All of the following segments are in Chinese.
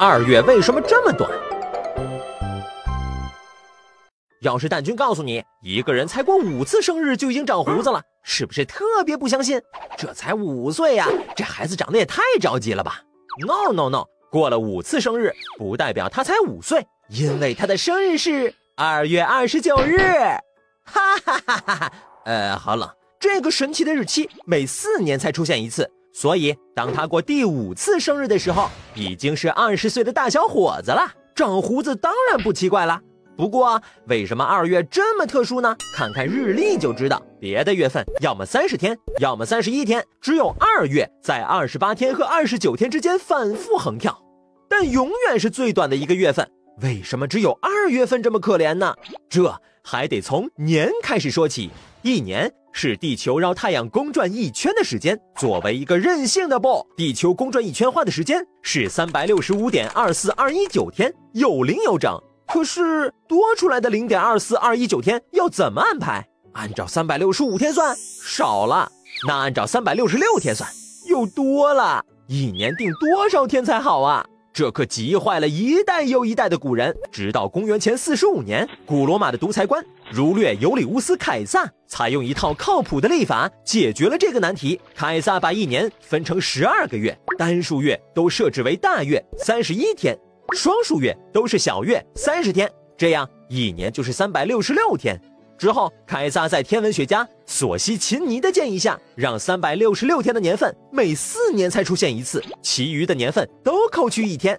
二月为什么这么短？要是蛋君告诉你一个人才过五次生日就已经长胡子了，是不是特别不相信？这才五岁呀，这孩子长得也太着急了吧？No No No，过了五次生日不代表他才五岁，因为他的生日是二月二十九日。哈哈哈哈哈！呃，好冷。这个神奇的日期每四年才出现一次。所以，当他过第五次生日的时候，已经是二十岁的大小伙子了，长胡子当然不奇怪了。不过，为什么二月这么特殊呢？看看日历就知道，别的月份要么三十天，要么三十一天，只有二月在二十八天和二十九天之间反复横跳，但永远是最短的一个月份。为什么只有二月份这么可怜呢？这还得从年开始说起，一年。是地球绕太阳公转一圈的时间。作为一个任性的 boy，地球公转一圈花的时间是三百六十五点二四二一九天，有零有整。可是多出来的零点二四二一九天要怎么安排？按照三百六十五天算少了，那按照三百六十六天算又多了。一年定多少天才好啊？这可急坏了一代又一代的古人。直到公元前四十五年，古罗马的独裁官儒略尤里乌斯·凯撒采用一套靠谱的历法，解决了这个难题。凯撒把一年分成十二个月，单数月都设置为大月三十一天，双数月都是小月三十天，这样一年就是三百六十六天。之后，凯撒在天文学家索西琴尼的建议下，让三百六十六天的年份每四年才出现一次，其余的年份都扣去一天。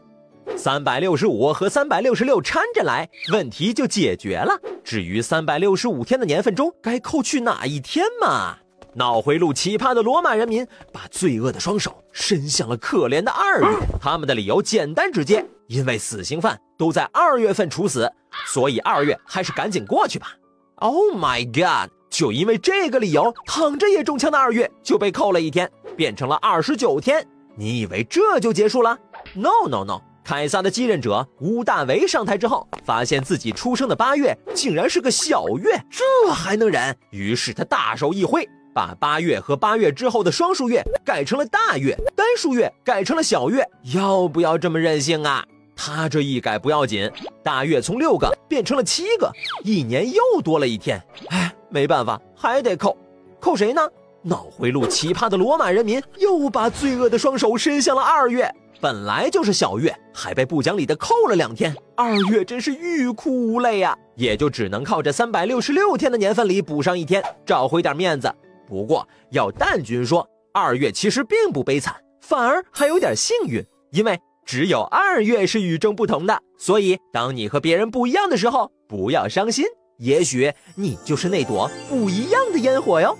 三百六十五和三百六十六掺着来，问题就解决了。至于三百六十五天的年份中该扣去哪一天嘛？脑回路奇葩的罗马人民把罪恶的双手伸向了可怜的二月，他们的理由简单直接：因为死刑犯都在二月份处死，所以二月还是赶紧过去吧。Oh my god！就因为这个理由，躺着也中枪的二月就被扣了一天，变成了二十九天。你以为这就结束了？No No No！凯撒的继任者乌大维上台之后，发现自己出生的八月竟然是个小月，这还能忍？于是他大手一挥，把八月和八月之后的双数月改成了大月，单数月改成了小月。要不要这么任性啊？他这一改不要紧，大月从六个变成了七个，一年又多了一天。哎，没办法，还得扣，扣谁呢？脑回路奇葩的罗马人民又把罪恶的双手伸向了二月，本来就是小月，还被不讲理的扣了两天。二月真是欲哭无泪呀，也就只能靠这三百六十六天的年份里补上一天，找回点面子。不过要蛋君说，二月其实并不悲惨，反而还有点幸运，因为。只有二月是与众不同的，所以当你和别人不一样的时候，不要伤心，也许你就是那朵不一样的烟火哟。